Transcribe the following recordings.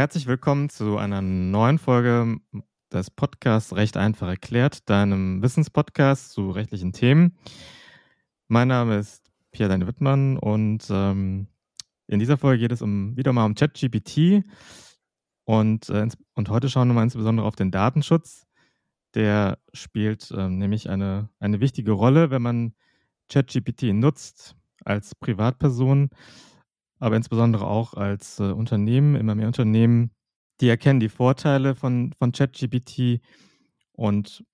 Herzlich willkommen zu einer neuen Folge des Podcasts Recht einfach erklärt, deinem Wissenspodcast zu rechtlichen Themen. Mein Name ist Pierre Deine Wittmann und ähm, in dieser Folge geht es um, wieder mal um ChatGPT und, äh, und heute schauen wir mal insbesondere auf den Datenschutz. Der spielt äh, nämlich eine, eine wichtige Rolle, wenn man ChatGPT nutzt als Privatperson aber insbesondere auch als äh, Unternehmen, immer mehr Unternehmen, die erkennen die Vorteile von, von ChatGPT und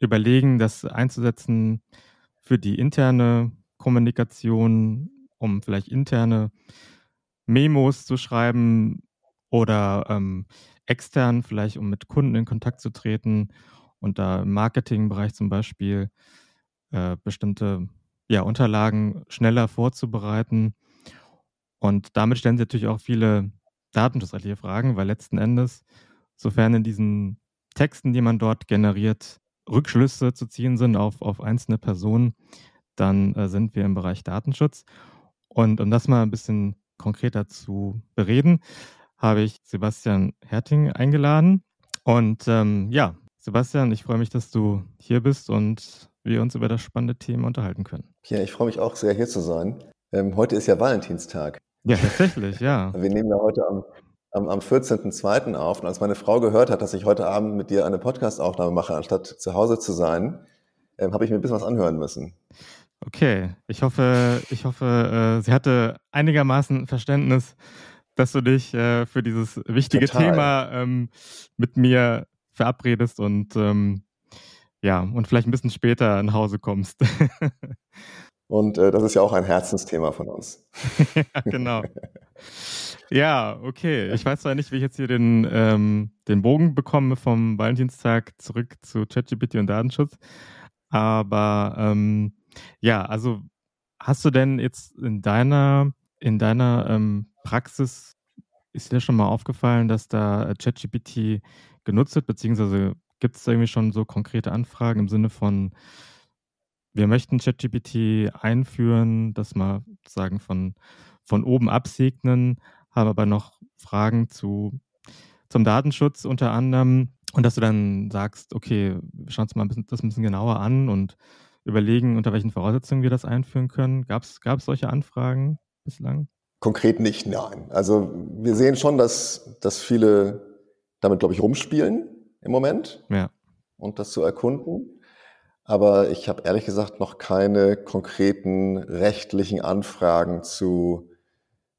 überlegen, das einzusetzen für die interne Kommunikation, um vielleicht interne Memos zu schreiben oder ähm, extern vielleicht, um mit Kunden in Kontakt zu treten und da im Marketingbereich zum Beispiel äh, bestimmte ja, Unterlagen schneller vorzubereiten und damit stellen sie natürlich auch viele datenschutzrechtliche Fragen, weil letzten Endes, sofern in diesen Texten, die man dort generiert, Rückschlüsse zu ziehen sind auf, auf einzelne Personen, dann äh, sind wir im Bereich Datenschutz. Und um das mal ein bisschen konkreter zu bereden, habe ich Sebastian Herting eingeladen. Und ähm, ja, Sebastian, ich freue mich, dass du hier bist und wir uns über das spannende Thema unterhalten können. Ja, ich freue mich auch sehr, hier zu sein. Ähm, heute ist ja Valentinstag. Ja, tatsächlich, ja. Wir nehmen ja heute am, am, am 14.02. auf. Und als meine Frau gehört hat, dass ich heute Abend mit dir eine Podcastaufnahme mache, anstatt zu Hause zu sein, ähm, habe ich mir ein bisschen was anhören müssen. Okay, ich hoffe, ich hoffe, äh, sie hatte einigermaßen Verständnis, dass du dich äh, für dieses wichtige Total. Thema ähm, mit mir verabredest und ähm, ja, und vielleicht ein bisschen später nach Hause kommst. Und äh, das ist ja auch ein Herzensthema von uns. ja, genau. Ja, okay. Ich weiß zwar nicht, wie ich jetzt hier den, ähm, den Bogen bekomme vom Valentinstag zurück zu ChatGPT und Datenschutz. Aber ähm, ja, also hast du denn jetzt in deiner, in deiner ähm, Praxis, ist dir schon mal aufgefallen, dass da ChatGPT genutzt wird, beziehungsweise gibt es irgendwie schon so konkrete Anfragen im Sinne von, wir möchten ChatGPT einführen, das mal sagen von, von oben absegnen, haben aber noch Fragen zu, zum Datenschutz unter anderem und dass du dann sagst, okay, wir schauen uns mal ein bisschen, das ein bisschen genauer an und überlegen, unter welchen Voraussetzungen wir das einführen können. Gab es solche Anfragen bislang? Konkret nicht, nein. Also wir sehen schon, dass, dass viele damit, glaube ich, rumspielen im Moment. Ja. Und das zu erkunden. Aber ich habe ehrlich gesagt noch keine konkreten rechtlichen Anfragen zu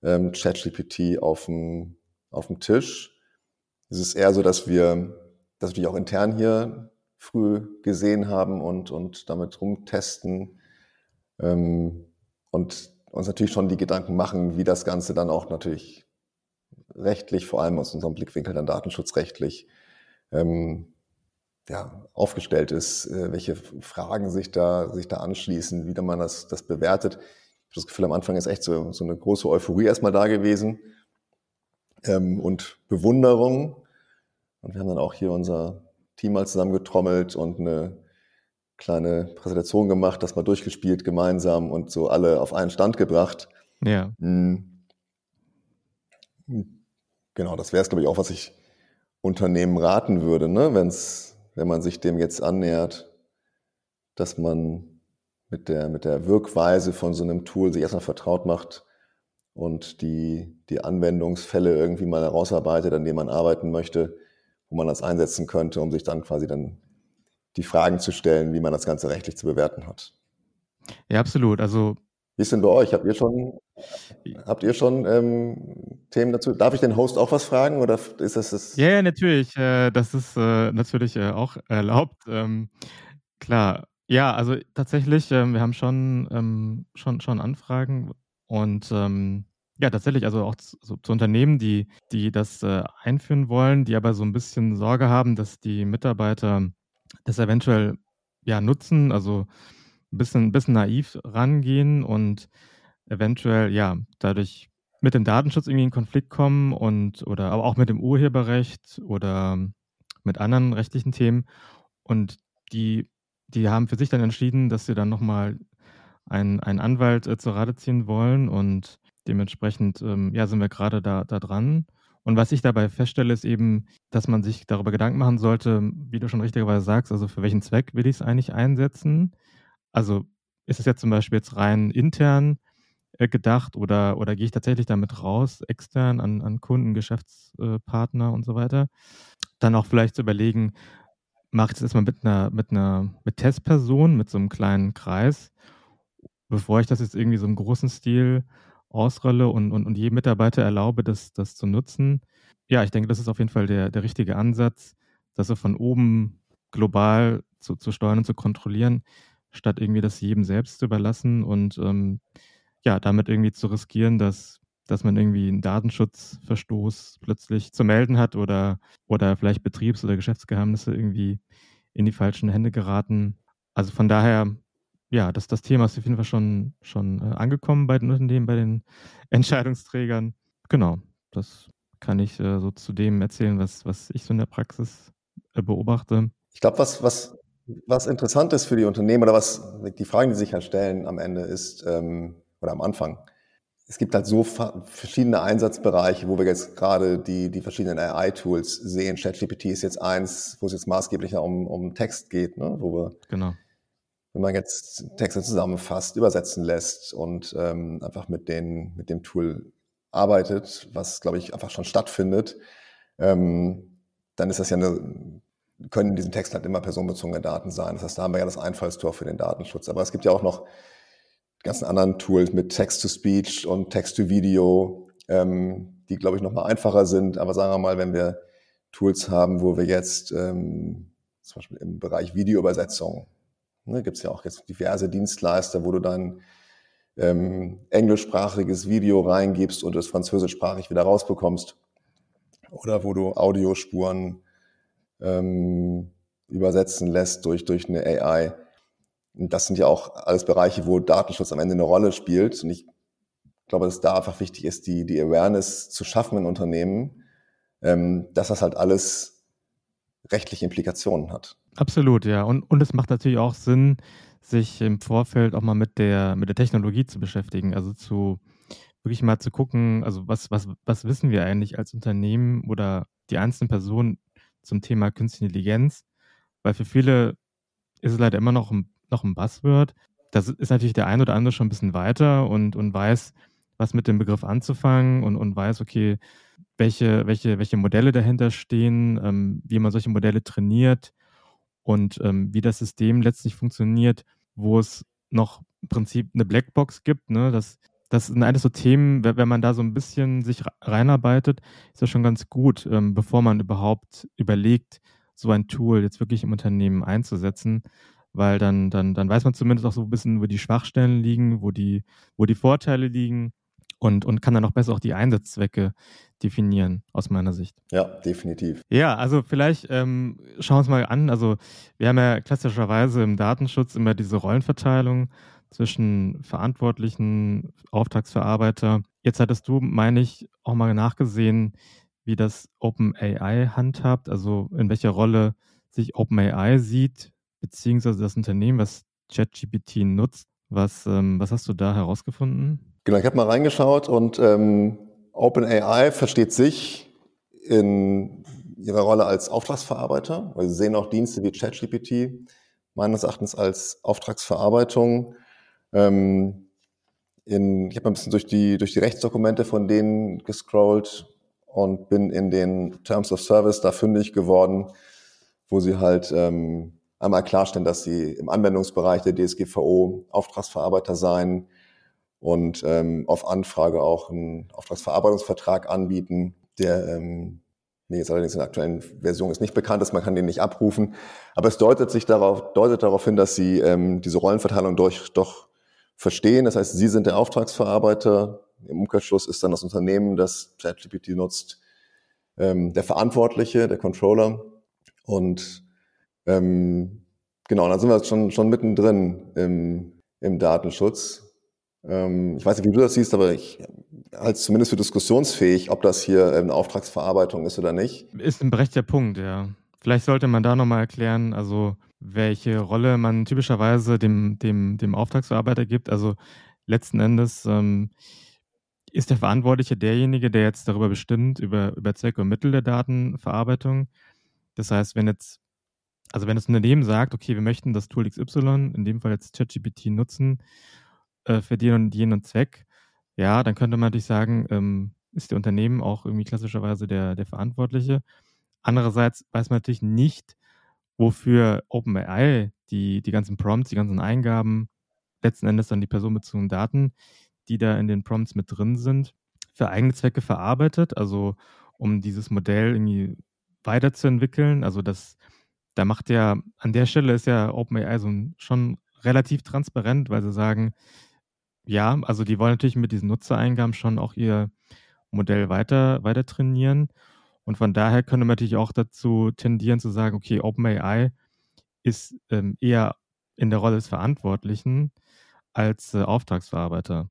ähm, ChatGPT auf dem, auf dem Tisch. Es ist eher so, dass wir das natürlich auch intern hier früh gesehen haben und, und damit rumtesten ähm, und uns natürlich schon die Gedanken machen, wie das Ganze dann auch natürlich rechtlich, vor allem aus unserem Blickwinkel dann datenschutzrechtlich, ähm, ja, aufgestellt ist, äh, welche Fragen sich da, sich da anschließen, wie man das, das bewertet. Ich habe das Gefühl, am Anfang ist echt so, so eine große Euphorie erstmal da gewesen ähm, und Bewunderung. Und wir haben dann auch hier unser Team mal zusammengetrommelt und eine kleine Präsentation gemacht, das mal durchgespielt gemeinsam und so alle auf einen Stand gebracht. Ja. Mhm. Genau, das wäre es, glaube ich, auch, was ich Unternehmen raten würde, ne? wenn es wenn man sich dem jetzt annähert, dass man mit der, mit der Wirkweise von so einem Tool sich erstmal vertraut macht und die, die Anwendungsfälle irgendwie mal herausarbeitet, an denen man arbeiten möchte, wo man das einsetzen könnte, um sich dann quasi dann die Fragen zu stellen, wie man das Ganze rechtlich zu bewerten hat. Ja, absolut. Also wie ist denn bei euch? Habt ihr schon, habt ihr schon ähm, Themen dazu? Darf ich den Host auch was fragen oder ist das das? Ja, ja natürlich. Äh, das ist äh, natürlich äh, auch erlaubt. Ähm, klar. Ja, also tatsächlich, ähm, wir haben schon, ähm, schon, schon Anfragen und ähm, ja, tatsächlich, also auch zu, so, zu Unternehmen, die, die das äh, einführen wollen, die aber so ein bisschen Sorge haben, dass die Mitarbeiter das eventuell ja nutzen. Also ein bisschen, bisschen naiv rangehen und eventuell, ja, dadurch mit dem Datenschutz irgendwie in Konflikt kommen und oder aber auch mit dem Urheberrecht oder mit anderen rechtlichen Themen. Und die, die haben für sich dann entschieden, dass sie dann nochmal einen, einen Anwalt äh, zur Rate ziehen wollen und dementsprechend ähm, ja, sind wir gerade da, da dran Und was ich dabei feststelle, ist eben, dass man sich darüber Gedanken machen sollte, wie du schon richtigerweise sagst, also für welchen Zweck will ich es eigentlich einsetzen? Also ist es jetzt zum Beispiel jetzt rein intern äh, gedacht oder, oder gehe ich tatsächlich damit raus, extern an, an Kunden, Geschäftspartner und so weiter? Dann auch vielleicht zu überlegen, mache ich das erstmal mit einer, mit einer mit Testperson, mit so einem kleinen Kreis, bevor ich das jetzt irgendwie so im großen Stil ausrolle und, und, und jedem Mitarbeiter erlaube, das, das zu nutzen. Ja, ich denke, das ist auf jeden Fall der, der richtige Ansatz, das so von oben global zu, zu steuern und zu kontrollieren, statt irgendwie das jedem selbst zu überlassen und ähm, ja, damit irgendwie zu riskieren, dass, dass man irgendwie einen Datenschutzverstoß plötzlich zu melden hat oder, oder vielleicht Betriebs- oder Geschäftsgeheimnisse irgendwie in die falschen Hände geraten. Also von daher ja, das, das Thema ist auf jeden Fall schon, schon äh, angekommen bei den Unternehmen, bei den Entscheidungsträgern. Genau, das kann ich äh, so zu dem erzählen, was, was ich so in der Praxis äh, beobachte. Ich glaube, was, was, was interessant ist für die Unternehmen oder was die Fragen, die sich halt stellen am Ende ist, ähm, oder am Anfang, es gibt halt so verschiedene Einsatzbereiche, wo wir jetzt gerade die, die verschiedenen AI-Tools sehen. ChatGPT ist jetzt eins, wo es jetzt maßgeblich um, um Text geht, ne? wo wir genau wenn man jetzt Texte zusammenfasst, übersetzen lässt und ähm, einfach mit, den, mit dem Tool arbeitet, was, glaube ich, einfach schon stattfindet, ähm, dann ist das ja eine, können in diesem Text halt immer personenbezogene Daten sein. Das heißt, da haben wir ja das Einfallstor für den Datenschutz. Aber es gibt ja auch noch die ganzen anderen Tools mit Text-to-Speech und Text-to-Video, ähm, die, glaube ich, noch mal einfacher sind. Aber sagen wir mal, wenn wir Tools haben, wo wir jetzt ähm, zum Beispiel im Bereich Videoübersetzung Ne, Gibt es ja auch jetzt diverse Dienstleister, wo du dann ähm, englischsprachiges Video reingibst und es französischsprachig wieder rausbekommst. Oder wo du Audiospuren ähm, übersetzen lässt durch, durch eine AI. Und das sind ja auch alles Bereiche, wo Datenschutz am Ende eine Rolle spielt. Und ich glaube, dass da einfach wichtig ist, die, die Awareness zu schaffen in Unternehmen, ähm, dass das halt alles rechtliche Implikationen hat. Absolut, ja. Und, und es macht natürlich auch Sinn, sich im Vorfeld auch mal mit der, mit der Technologie zu beschäftigen. Also zu wirklich mal zu gucken, also was, was, was wissen wir eigentlich als Unternehmen oder die einzelnen Personen zum Thema Künstliche Intelligenz? Weil für viele ist es leider immer noch ein, noch ein Buzzword. Das ist natürlich der ein oder andere schon ein bisschen weiter und, und weiß, was mit dem Begriff anzufangen und, und weiß, okay, welche, welche, welche Modelle dahinter stehen, ähm, wie man solche Modelle trainiert, und ähm, wie das System letztlich funktioniert, wo es noch im Prinzip eine Blackbox gibt. Ne? Das, das sind alles so Themen, wenn man da so ein bisschen sich reinarbeitet, ist das schon ganz gut, ähm, bevor man überhaupt überlegt, so ein Tool jetzt wirklich im Unternehmen einzusetzen, weil dann, dann, dann weiß man zumindest auch so ein bisschen, wo die Schwachstellen liegen, wo die, wo die Vorteile liegen und, und kann dann auch besser auch die Einsatzzwecke definieren, aus meiner Sicht. Ja, definitiv. Ja, also vielleicht ähm, schauen wir uns mal an. Also wir haben ja klassischerweise im Datenschutz immer diese Rollenverteilung zwischen Verantwortlichen, Auftragsverarbeiter. Jetzt hattest du, meine ich, auch mal nachgesehen, wie das OpenAI handhabt, also in welcher Rolle sich OpenAI sieht, beziehungsweise das Unternehmen, was ChatGPT nutzt. Was, ähm, was hast du da herausgefunden? Genau, ich habe mal reingeschaut und ähm, OpenAI versteht sich in ihrer Rolle als Auftragsverarbeiter, weil sie sehen auch Dienste wie ChatGPT meines Erachtens als Auftragsverarbeitung. Ähm, in, ich habe ein bisschen durch die, durch die Rechtsdokumente von denen gescrollt und bin in den Terms of Service da fündig geworden, wo sie halt ähm, einmal klarstellen, dass sie im Anwendungsbereich der DSGVO Auftragsverarbeiter seien, und ähm, auf Anfrage auch einen Auftragsverarbeitungsvertrag anbieten, der ähm, nee, jetzt allerdings in der aktuellen Version ist nicht bekannt ist, man kann den nicht abrufen. Aber es deutet sich darauf, deutet darauf hin, dass sie ähm, diese Rollenverteilung durch, doch verstehen. Das heißt, sie sind der Auftragsverarbeiter. Im Umkehrschluss ist dann das Unternehmen, das ChatGPT nutzt, ähm, der Verantwortliche, der Controller. Und ähm, genau, dann sind wir schon, schon mittendrin im, im Datenschutz. Ähm, ich weiß nicht, wie du das siehst, aber ich halte es zumindest für diskussionsfähig, ob das hier eine Auftragsverarbeitung ist oder nicht. Ist ein berechtigter Punkt, ja. Vielleicht sollte man da nochmal erklären, also welche Rolle man typischerweise dem, dem, dem Auftragsverarbeiter gibt. Also letzten Endes ähm, ist der Verantwortliche derjenige, der jetzt darüber bestimmt, über, über Zwecke und Mittel der Datenverarbeitung. Das heißt, wenn jetzt, also wenn das Unternehmen sagt, okay, wir möchten das Tool XY, in dem Fall jetzt ChatGPT nutzen, äh, für den und jenen Zweck, ja, dann könnte man natürlich sagen, ähm, ist der Unternehmen auch irgendwie klassischerweise der, der Verantwortliche. Andererseits weiß man natürlich nicht, wofür OpenAI die, die ganzen Prompts, die ganzen Eingaben, letzten Endes dann die personenbezogenen Daten, die da in den Prompts mit drin sind, für eigene Zwecke verarbeitet, also um dieses Modell irgendwie weiterzuentwickeln. Also das, da macht ja, an der Stelle ist ja OpenAI so schon relativ transparent, weil sie sagen, ja, also die wollen natürlich mit diesen Nutzereingaben schon auch ihr Modell weiter, weiter trainieren. Und von daher könnte man natürlich auch dazu tendieren zu sagen, okay, OpenAI ist ähm, eher in der Rolle des Verantwortlichen als äh, Auftragsverarbeiter.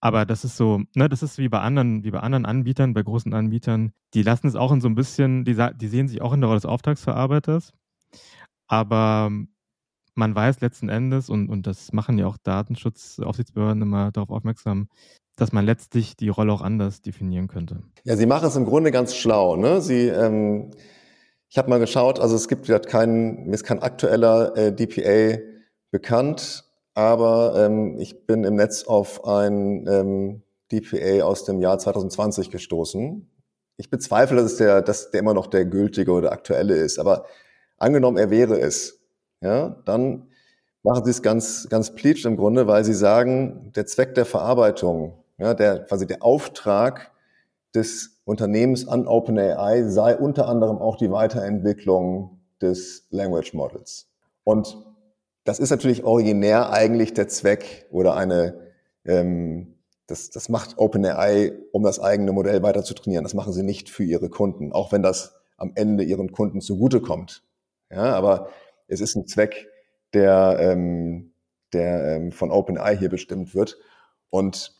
Aber das ist so, ne, das ist wie bei anderen, wie bei anderen Anbietern, bei großen Anbietern, die lassen es auch in so ein bisschen, die, die sehen sich auch in der Rolle des Auftragsverarbeiters. Aber man weiß letzten Endes, und, und das machen ja auch Datenschutzaufsichtsbehörden immer darauf aufmerksam, dass man letztlich die Rolle auch anders definieren könnte. Ja, Sie machen es im Grunde ganz schlau. Ne? Sie, ähm, ich habe mal geschaut, also es gibt keinen, mir ist kein aktueller äh, DPA bekannt, aber ähm, ich bin im Netz auf ein ähm, DPA aus dem Jahr 2020 gestoßen. Ich bezweifle, dass, es der, dass der immer noch der gültige oder aktuelle ist, aber angenommen, er wäre es, ja, dann machen Sie es ganz, ganz pleatsch im Grunde, weil Sie sagen, der Zweck der Verarbeitung ja, der, quasi der Auftrag des Unternehmens an OpenAI sei unter anderem auch die Weiterentwicklung des Language Models. Und das ist natürlich originär eigentlich der Zweck oder eine, ähm, das, das macht OpenAI, um das eigene Modell weiter zu trainieren. Das machen sie nicht für ihre Kunden, auch wenn das am Ende ihren Kunden zugutekommt. Ja, aber es ist ein Zweck, der, ähm, der ähm, von OpenAI hier bestimmt wird. Und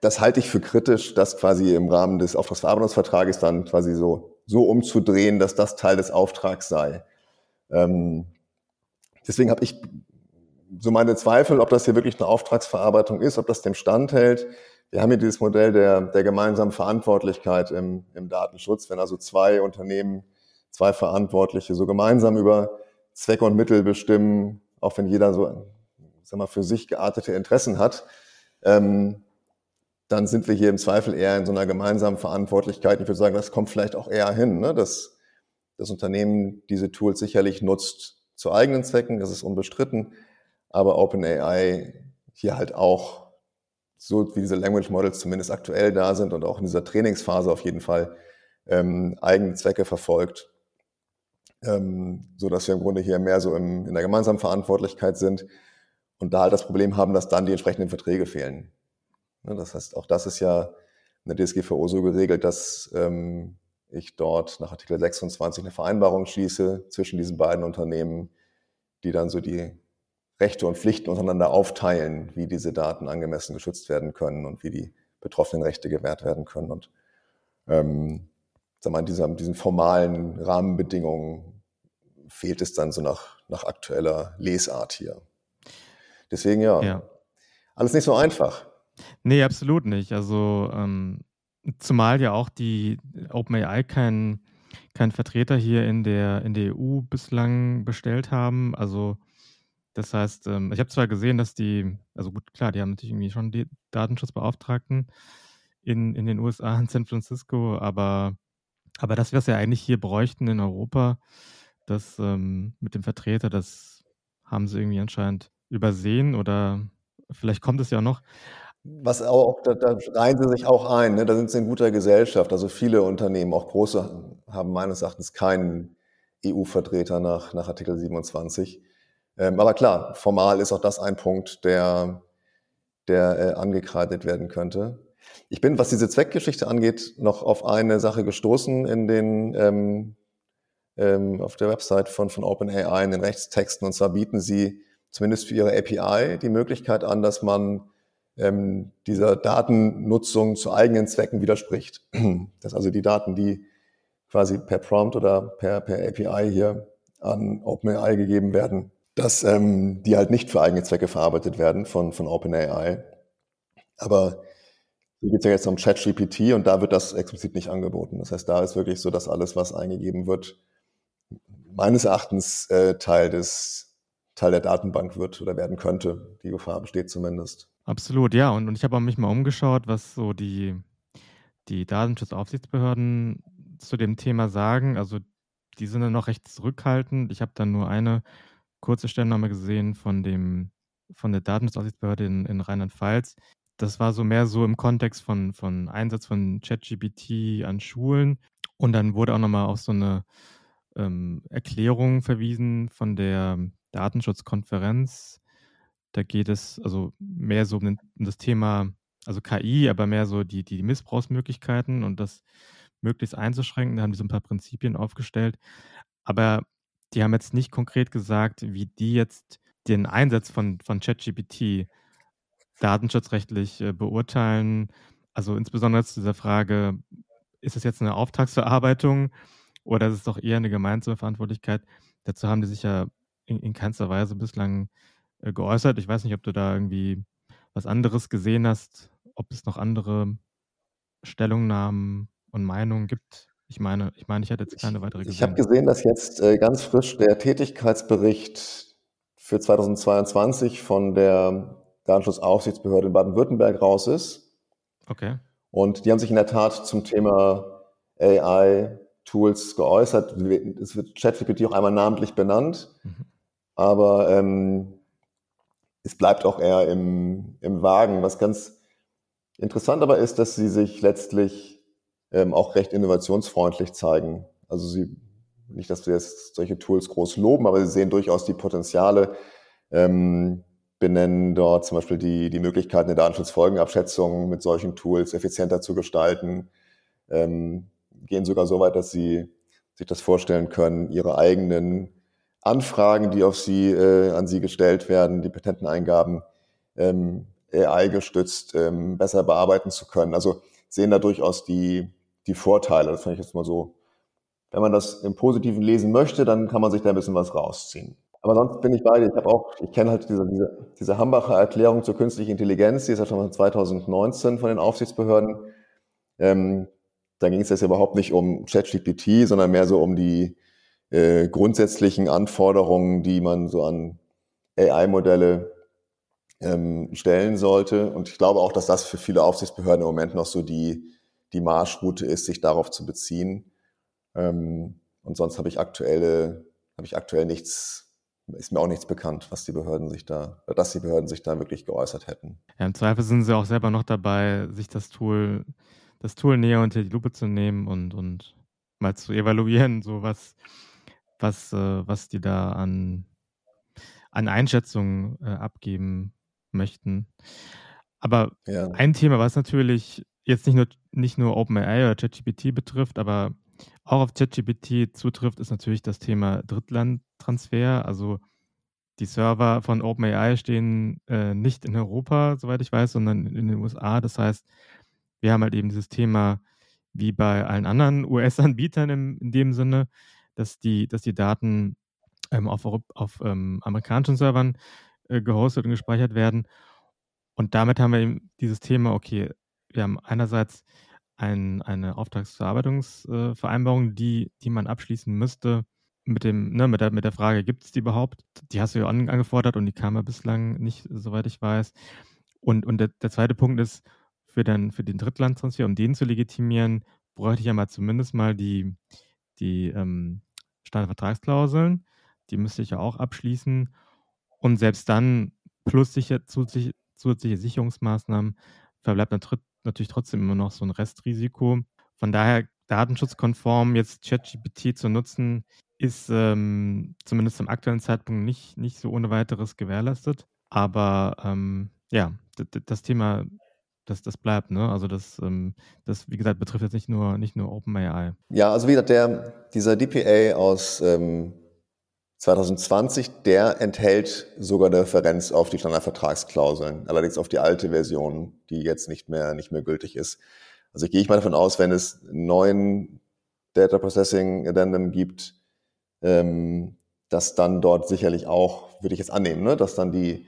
das halte ich für kritisch, das quasi im Rahmen des Auftragsverarbeitungsvertrages dann quasi so, so umzudrehen, dass das Teil des Auftrags sei. Ähm, deswegen habe ich so meine Zweifel, ob das hier wirklich eine Auftragsverarbeitung ist, ob das dem Stand hält. Wir haben hier dieses Modell der, der gemeinsamen Verantwortlichkeit im, im Datenschutz, wenn also zwei Unternehmen, zwei Verantwortliche so gemeinsam über Zweck und Mittel bestimmen, auch wenn jeder so, sag mal, für sich geartete Interessen hat. Ähm, dann sind wir hier im Zweifel eher in so einer gemeinsamen Verantwortlichkeit. Ich würde sagen, das kommt vielleicht auch eher hin, ne? dass das Unternehmen diese Tools sicherlich nutzt zu eigenen Zwecken, das ist unbestritten, aber OpenAI hier halt auch, so wie diese Language Models zumindest aktuell da sind und auch in dieser Trainingsphase auf jeden Fall ähm, eigene Zwecke verfolgt, ähm, so dass wir im Grunde hier mehr so im, in der gemeinsamen Verantwortlichkeit sind und da halt das Problem haben, dass dann die entsprechenden Verträge fehlen. Ne, das heißt, auch das ist ja in der DSGVO so geregelt, dass ähm, ich dort nach Artikel 26 eine Vereinbarung schließe zwischen diesen beiden Unternehmen, die dann so die Rechte und Pflichten untereinander aufteilen, wie diese Daten angemessen geschützt werden können und wie die betroffenen Rechte gewährt werden können. Und ähm, sag mal, in dieser, diesen formalen Rahmenbedingungen fehlt es dann so nach, nach aktueller Lesart hier. Deswegen ja, ja. alles nicht so einfach. Nee, absolut nicht. Also, ähm, zumal ja auch die OpenAI keinen kein Vertreter hier in der, in der EU bislang bestellt haben. Also, das heißt, ähm, ich habe zwar gesehen, dass die, also gut, klar, die haben natürlich irgendwie schon die Datenschutzbeauftragten in, in den USA, in San Francisco, aber, aber das, was wir eigentlich hier bräuchten in Europa, das ähm, mit dem Vertreter, das haben sie irgendwie anscheinend übersehen oder vielleicht kommt es ja noch. Was auch, da, da reihen sie sich auch ein, ne? da sind sie in guter Gesellschaft. Also viele Unternehmen, auch große, haben meines Erachtens keinen EU-Vertreter nach, nach Artikel 27. Ähm, aber klar, formal ist auch das ein Punkt, der, der äh, angekreidet werden könnte. Ich bin, was diese Zweckgeschichte angeht, noch auf eine Sache gestoßen in den, ähm, ähm, auf der Website von, von OpenAI in den Rechtstexten. Und zwar bieten sie zumindest für ihre API die Möglichkeit an, dass man ähm, dieser Datennutzung zu eigenen Zwecken widerspricht. Dass also die Daten, die quasi per Prompt oder per, per API hier an OpenAI gegeben werden, dass ähm, die halt nicht für eigene Zwecke verarbeitet werden von, von OpenAI. Aber Hier geht es ja jetzt um ChatGPT und da wird das explizit nicht angeboten. Das heißt, da ist wirklich so, dass alles, was eingegeben wird, meines Erachtens äh, Teil des Teil der Datenbank wird oder werden könnte. Die Gefahr besteht zumindest. Absolut, ja. Und, und ich habe mich mal umgeschaut, was so die, die Datenschutzaufsichtsbehörden zu dem Thema sagen. Also die sind dann noch recht zurückhaltend. Ich habe dann nur eine kurze Stellungnahme gesehen von dem von der Datenschutzaufsichtsbehörde in, in Rheinland-Pfalz. Das war so mehr so im Kontext von, von Einsatz von ChatGPT an Schulen. Und dann wurde auch nochmal auf so eine ähm, Erklärung verwiesen von der Datenschutzkonferenz. Da geht es also mehr so um das Thema, also KI, aber mehr so die, die Missbrauchsmöglichkeiten und das möglichst einzuschränken. Da haben die so ein paar Prinzipien aufgestellt. Aber die haben jetzt nicht konkret gesagt, wie die jetzt den Einsatz von, von ChatGPT datenschutzrechtlich äh, beurteilen. Also insbesondere zu dieser Frage, ist es jetzt eine Auftragsverarbeitung oder ist es doch eher eine gemeinsame Verantwortlichkeit? Dazu haben die sich ja in, in keinster Weise bislang äh, geäußert. Ich weiß nicht, ob du da irgendwie was anderes gesehen hast, ob es noch andere Stellungnahmen und Meinungen gibt. Ich meine, ich meine, ich hatte jetzt keine weitere gesehen. Ich habe gesehen, dass jetzt äh, ganz frisch der Tätigkeitsbericht für 2022 von der Datenschutzaufsichtsbehörde in Baden-Württemberg raus ist. Okay. Und die haben sich in der Tat zum Thema AI-Tools geäußert. Es wird ChatGPT auch einmal namentlich benannt, mhm. aber ähm, es bleibt auch eher im, im Wagen. Was ganz interessant aber ist, dass sie sich letztlich ähm, auch recht innovationsfreundlich zeigen. Also sie, nicht, dass wir jetzt solche Tools groß loben, aber sie sehen durchaus die Potenziale, ähm, benennen dort zum Beispiel die, die Möglichkeiten der Datenschutzfolgenabschätzung mit solchen Tools effizienter zu gestalten, ähm, gehen sogar so weit, dass sie sich das vorstellen können, ihre eigenen Anfragen, die auf sie, äh, an sie gestellt werden, die Patenteneingaben ähm, AI gestützt ähm, besser bearbeiten zu können. Also sehen da durchaus die, die Vorteile. Das fand ich jetzt mal so. Wenn man das im Positiven lesen möchte, dann kann man sich da ein bisschen was rausziehen. Aber sonst bin ich bei dir. Ich habe auch, ich kenne halt diese, diese, diese Hambacher Erklärung zur künstlichen Intelligenz, die ist ja schon von 2019 von den Aufsichtsbehörden. Ähm, da ging es jetzt überhaupt nicht um ChatGPT, sondern mehr so um die äh, grundsätzlichen Anforderungen, die man so an AI-Modelle ähm, stellen sollte. Und ich glaube auch, dass das für viele Aufsichtsbehörden im Moment noch so die, die Marschroute ist, sich darauf zu beziehen. Ähm, und sonst habe ich aktuelle, habe ich aktuell nichts, ist mir auch nichts bekannt, was die Behörden sich da, dass die Behörden sich da wirklich geäußert hätten. Ja, im Zweifel sind sie auch selber noch dabei, sich das Tool, das Tool näher unter die Lupe zu nehmen und, und mal zu evaluieren, so was, was, äh, was die da an, an Einschätzungen äh, abgeben möchten. Aber ja. ein Thema, was natürlich jetzt nicht nur, nicht nur OpenAI oder ChatGPT betrifft, aber auch auf ChatGPT zutrifft, ist natürlich das Thema Drittlandtransfer. Also die Server von OpenAI stehen äh, nicht in Europa, soweit ich weiß, sondern in den USA. Das heißt, wir haben halt eben dieses Thema wie bei allen anderen US-Anbietern in dem Sinne, dass die, dass die Daten ähm, auf, auf ähm, amerikanischen Servern äh, gehostet und gespeichert werden. Und damit haben wir eben dieses Thema, okay, wir haben einerseits ein, eine Auftragsverarbeitungsvereinbarung, die, die man abschließen müsste mit, dem, ne, mit, der, mit der Frage, gibt es die überhaupt? Die hast du ja an, angefordert und die kam ja bislang nicht, soweit ich weiß. Und, und der, der zweite Punkt ist, für den, für den Drittlandtransfer, um den zu legitimieren, bräuchte ich ja mal zumindest mal die, die ähm, Standardvertragsklauseln. Die müsste ich ja auch abschließen. Und selbst dann, plus sicher, zusätzliche, Sicherungsmaßnahmen, verbleibt natürlich trotzdem immer noch so ein Restrisiko. Von daher datenschutzkonform jetzt ChatGPT zu nutzen, ist ähm, zumindest zum aktuellen Zeitpunkt nicht, nicht so ohne weiteres gewährleistet. Aber ähm, ja, das Thema, das, das bleibt, ne? Also das, ähm, das, wie gesagt, betrifft jetzt nicht nur, nicht nur OpenAI. Ja, also wie gesagt, der, dieser DPA aus ähm, 2020, der enthält sogar eine Referenz auf die Standardvertragsklauseln, allerdings auf die alte Version, die jetzt nicht mehr, nicht mehr gültig ist. Also ich gehe ich mal davon aus, wenn es neuen Data Processing Addendum gibt, ähm, dass dann dort sicherlich auch, würde ich jetzt annehmen, ne, dass dann die,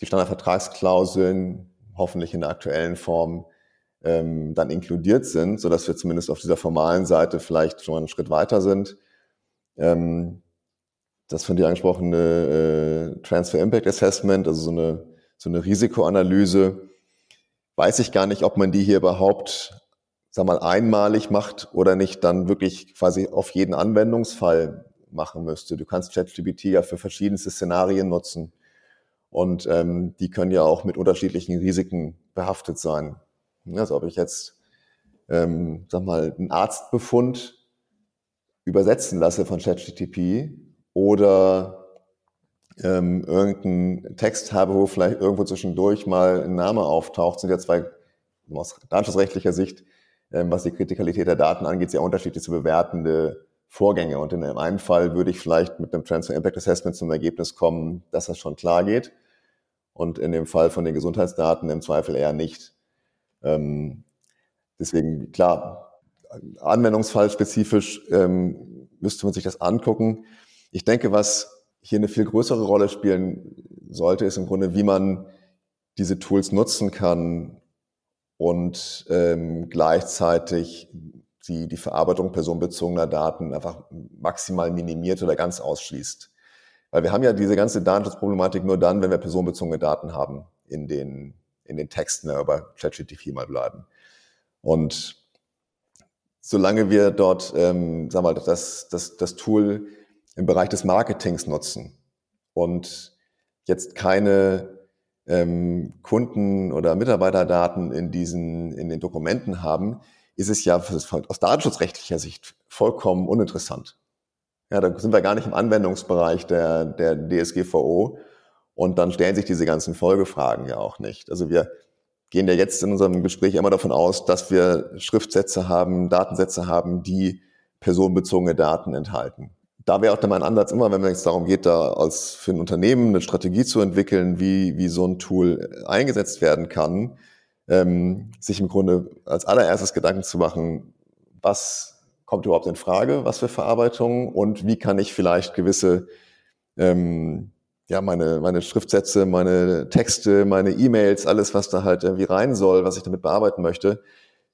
die Standardvertragsklauseln hoffentlich in der aktuellen Form ähm, dann inkludiert sind, so dass wir zumindest auf dieser formalen Seite vielleicht schon einen Schritt weiter sind. Ähm, das von dir angesprochene äh, Transfer Impact Assessment, also so eine, so eine Risikoanalyse, weiß ich gar nicht, ob man die hier überhaupt, sag mal, einmalig macht oder nicht dann wirklich quasi auf jeden Anwendungsfall machen müsste. Du kannst ChatGPT ja für verschiedenste Szenarien nutzen. Und ähm, die können ja auch mit unterschiedlichen Risiken behaftet sein. Also ob ich jetzt, ähm, sag mal, einen Arztbefund übersetzen lasse von ChatGTP oder ähm, irgendeinen Text habe, wo vielleicht irgendwo zwischendurch mal ein Name auftaucht, sind ja zwei aus datenschutzrechtlicher Sicht, ähm, was die Kritikalität der Daten angeht, sehr unterschiedlich zu bewertende Vorgänge. Und in einem Fall würde ich vielleicht mit einem Transfer Impact Assessment zum Ergebnis kommen, dass das schon klar geht. Und in dem Fall von den Gesundheitsdaten im Zweifel eher nicht. Ähm, deswegen, klar, anwendungsfallspezifisch ähm, müsste man sich das angucken. Ich denke, was hier eine viel größere Rolle spielen sollte, ist im Grunde, wie man diese Tools nutzen kann und ähm, gleichzeitig die, die Verarbeitung personenbezogener Daten einfach maximal minimiert oder ganz ausschließt. Weil wir haben ja diese ganze Datenschutzproblematik nur dann, wenn wir personenbezogene Daten haben in den, in den Texten, wenn wir ChatGPT mal bleiben. Und solange wir dort, ähm, sagen wir mal, das, das, das Tool im Bereich des Marketings nutzen und jetzt keine ähm, Kunden- oder Mitarbeiterdaten in diesen, in den Dokumenten haben, ist es ja aus datenschutzrechtlicher Sicht vollkommen uninteressant. Ja, da sind wir gar nicht im Anwendungsbereich der, der DSGVO und dann stellen sich diese ganzen Folgefragen ja auch nicht. Also wir gehen ja jetzt in unserem Gespräch immer davon aus, dass wir Schriftsätze haben, Datensätze haben, die personenbezogene Daten enthalten. Da wäre auch dann mein Ansatz immer, wenn es darum geht, da als für ein Unternehmen eine Strategie zu entwickeln, wie, wie so ein Tool eingesetzt werden kann, ähm, sich im Grunde als allererstes Gedanken zu machen, was kommt überhaupt in Frage, was für Verarbeitung und wie kann ich vielleicht gewisse, ähm, ja, meine, meine Schriftsätze, meine Texte, meine E-Mails, alles, was da halt irgendwie rein soll, was ich damit bearbeiten möchte,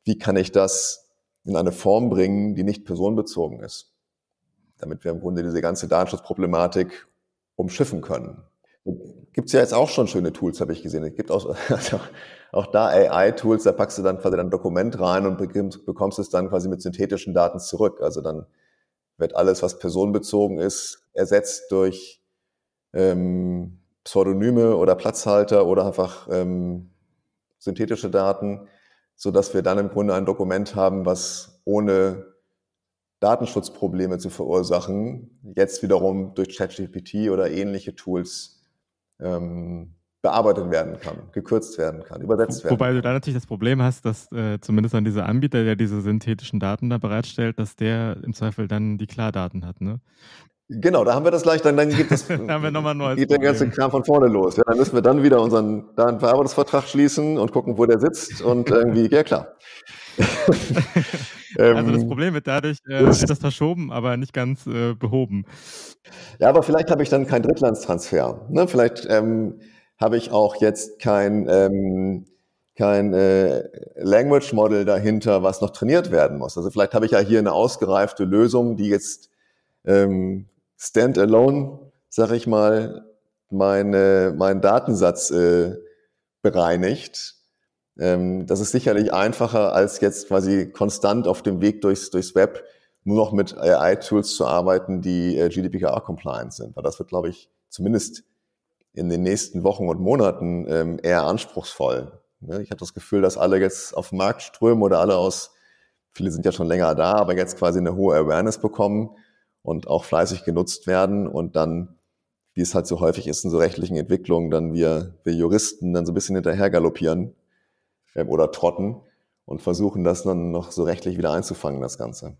wie kann ich das in eine Form bringen, die nicht personenbezogen ist, damit wir im Grunde diese ganze Datenschutzproblematik umschiffen können. Gibt es ja jetzt auch schon schöne Tools, habe ich gesehen. Es gibt auch, also auch da AI-Tools, da packst du dann quasi ein Dokument rein und bekommst es dann quasi mit synthetischen Daten zurück. Also dann wird alles, was personenbezogen ist, ersetzt durch ähm, Pseudonyme oder Platzhalter oder einfach ähm, synthetische Daten, so dass wir dann im Grunde ein Dokument haben, was ohne Datenschutzprobleme zu verursachen, jetzt wiederum durch ChatGPT oder ähnliche Tools ähm, bearbeitet werden kann, gekürzt werden kann, übersetzt werden Wobei kann. du da natürlich das Problem hast, dass äh, zumindest an dieser Anbieter, der diese synthetischen Daten da bereitstellt, dass der im Zweifel dann die Klardaten hat, ne? Genau, da haben wir das gleich, dann, dann geht das, da haben wir nochmal neu. geht der ganze Kram von vorne los. Ja, dann müssen wir dann wieder unseren Datenverarbeitungsvertrag schließen und gucken, wo der sitzt und irgendwie, ja klar. also das ähm, Problem wird dadurch äh, etwas verschoben, aber nicht ganz äh, behoben. Ja, aber vielleicht habe ich dann keinen Drittlandstransfer. Ne? Vielleicht ähm, habe ich auch jetzt kein, ähm, kein äh, Language Model dahinter, was noch trainiert werden muss. Also vielleicht habe ich ja hier eine ausgereifte Lösung, die jetzt ähm, standalone, sag ich mal, meine, meinen Datensatz äh, bereinigt. Ähm, das ist sicherlich einfacher, als jetzt quasi konstant auf dem Weg durchs, durchs Web nur noch mit AI-Tools zu arbeiten, die äh, GDPR-compliant sind. Weil das wird, glaube ich, zumindest in den nächsten Wochen und Monaten ähm, eher anspruchsvoll. Ne? Ich habe das Gefühl, dass alle jetzt auf den Markt strömen oder alle aus, viele sind ja schon länger da, aber jetzt quasi eine hohe Awareness bekommen und auch fleißig genutzt werden und dann, wie es halt so häufig ist in so rechtlichen Entwicklungen, dann wir, wir Juristen dann so ein bisschen hinterher galoppieren ähm, oder trotten und versuchen das dann noch so rechtlich wieder einzufangen, das Ganze.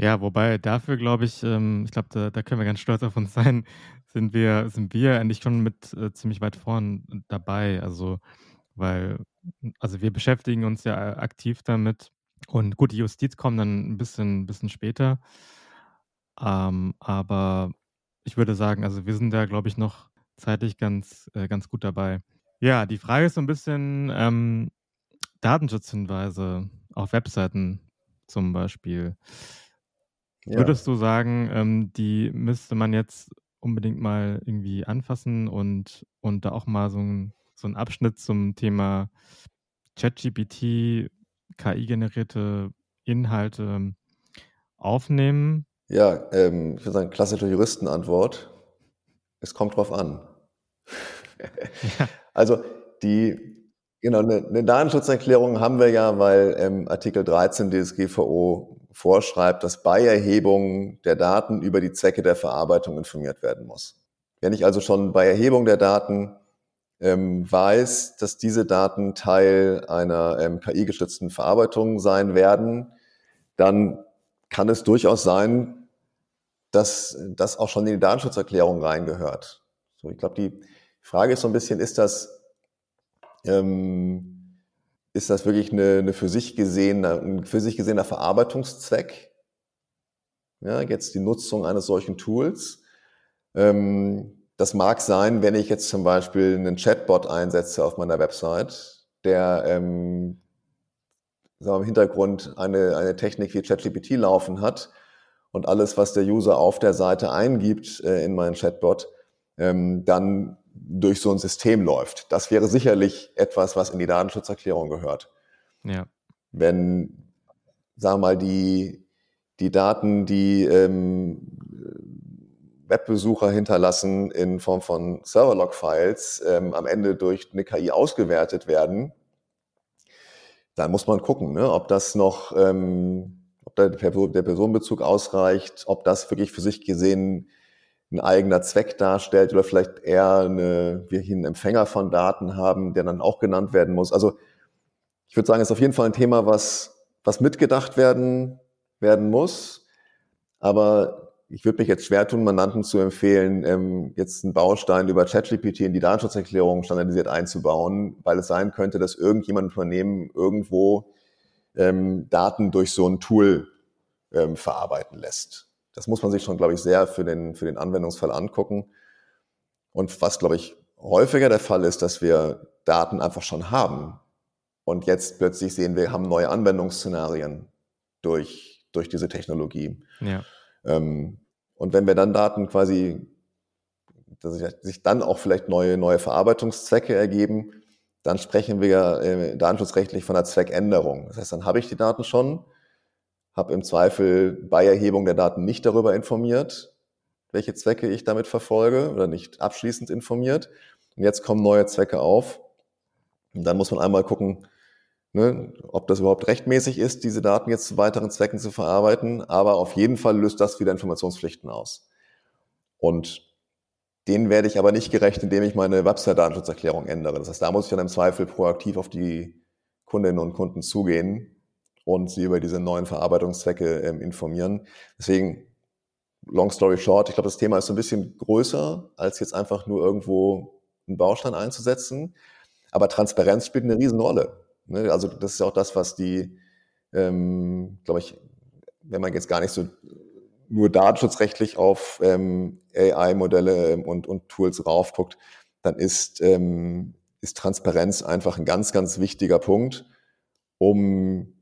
Ja, wobei dafür glaube ich, ähm, ich glaube, da, da können wir ganz stolz auf uns sein, sind wir, sind wir eigentlich schon mit äh, ziemlich weit vorn dabei. Also, weil, also wir beschäftigen uns ja aktiv damit. Und gut, die Justiz kommt dann ein bisschen, bisschen später. Ähm, aber ich würde sagen, also wir sind da, glaube ich, noch zeitlich ganz, äh, ganz gut dabei. Ja, die Frage ist so ein bisschen, ähm, Datenschutzhinweise auf Webseiten zum Beispiel. Ja. Würdest du sagen, ähm, die müsste man jetzt unbedingt mal irgendwie anfassen und, und da auch mal so ein, so einen Abschnitt zum Thema ChatGPT, KI-generierte Inhalte aufnehmen? Ja, ähm, ich würde sagen, klassische Juristenantwort. Es kommt drauf an. ja. Also die, genau, eine, eine, Datenschutzerklärung haben wir ja, weil ähm, Artikel 13 DSGVO vorschreibt, dass bei Erhebung der Daten über die Zwecke der Verarbeitung informiert werden muss. Wenn ich also schon bei Erhebung der Daten ähm, weiß, dass diese Daten Teil einer ähm, KI-gestützten Verarbeitung sein werden, dann kann es durchaus sein, dass das auch schon in die Datenschutzerklärung reingehört. So, ich glaube, die Frage ist so ein bisschen, ist das, ähm, ist das wirklich eine, eine für sich gesehene, ein für sich gesehener Verarbeitungszweck? Ja, jetzt die Nutzung eines solchen Tools. Ähm, das mag sein, wenn ich jetzt zum Beispiel einen Chatbot einsetze auf meiner Website, der ähm, sagen wir, im Hintergrund eine, eine Technik wie ChatGPT laufen hat und alles, was der User auf der Seite eingibt äh, in meinen Chatbot, ähm, dann durch so ein System läuft. Das wäre sicherlich etwas, was in die Datenschutzerklärung gehört. Ja. Wenn, sagen wir mal, die, die Daten, die ähm, Webbesucher hinterlassen in Form von Serverlog-Files ähm, am Ende durch eine KI ausgewertet werden, dann muss man gucken, ne, ob das noch, ähm, ob der, der Personenbezug ausreicht, ob das wirklich für sich gesehen ein eigener Zweck darstellt oder vielleicht eher eine, wir hier einen Empfänger von Daten haben, der dann auch genannt werden muss. Also ich würde sagen, es ist auf jeden Fall ein Thema, was, was mitgedacht werden, werden muss. Aber ich würde mich jetzt schwer tun, Mandanten zu empfehlen, ähm, jetzt einen Baustein über ChatGPT in die Datenschutzerklärung standardisiert einzubauen, weil es sein könnte, dass irgendjemand Unternehmen irgendwo ähm, Daten durch so ein Tool ähm, verarbeiten lässt. Das muss man sich schon, glaube ich, sehr für den, für den Anwendungsfall angucken. Und was, glaube ich, häufiger der Fall ist, dass wir Daten einfach schon haben und jetzt plötzlich sehen, wir haben neue Anwendungsszenarien durch, durch diese Technologie. Ja. Ähm, und wenn wir dann Daten quasi, dass sich dann auch vielleicht neue, neue Verarbeitungszwecke ergeben, dann sprechen wir äh, datenschutzrechtlich von einer Zweckänderung. Das heißt, dann habe ich die Daten schon, habe im Zweifel bei Erhebung der Daten nicht darüber informiert, welche Zwecke ich damit verfolge oder nicht abschließend informiert. Und jetzt kommen neue Zwecke auf. Und dann muss man einmal gucken, ne, ob das überhaupt rechtmäßig ist, diese Daten jetzt zu weiteren Zwecken zu verarbeiten. Aber auf jeden Fall löst das wieder Informationspflichten aus. Und denen werde ich aber nicht gerecht, indem ich meine Website-Datenschutzerklärung ändere. Das heißt, da muss ich dann im Zweifel proaktiv auf die Kundinnen und Kunden zugehen und sie über diese neuen Verarbeitungszwecke ähm, informieren. Deswegen, long story short, ich glaube, das Thema ist so ein bisschen größer, als jetzt einfach nur irgendwo einen Baustein einzusetzen. Aber Transparenz spielt eine Riesenrolle. Ne? Also das ist auch das, was die, ähm, glaube ich, wenn man jetzt gar nicht so nur datenschutzrechtlich auf ähm, AI-Modelle ähm, und, und Tools raufguckt, dann ist, ähm, ist Transparenz einfach ein ganz, ganz wichtiger Punkt, um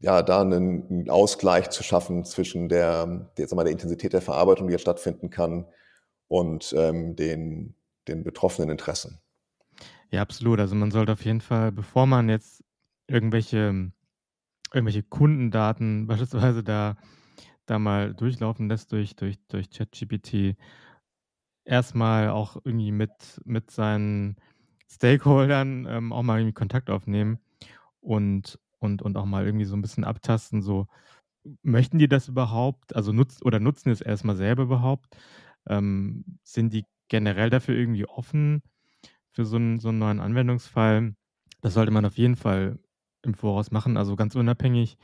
ja, da einen, Ausgleich zu schaffen zwischen der, der, mal, der Intensität der Verarbeitung, die jetzt stattfinden kann, und ähm, den, den betroffenen Interessen. Ja, absolut. Also man sollte auf jeden Fall, bevor man jetzt irgendwelche, irgendwelche Kundendaten beispielsweise da, da mal durchlaufen lässt durch, durch, durch ChatGPT, erstmal auch irgendwie mit, mit seinen Stakeholdern ähm, auch mal irgendwie Kontakt aufnehmen und, und, und auch mal irgendwie so ein bisschen abtasten, so möchten die das überhaupt, also nutzen oder nutzen es erstmal selber überhaupt? Ähm, sind die generell dafür irgendwie offen? für so einen, so einen neuen Anwendungsfall. Das sollte man auf jeden Fall im Voraus machen, also ganz unabhängig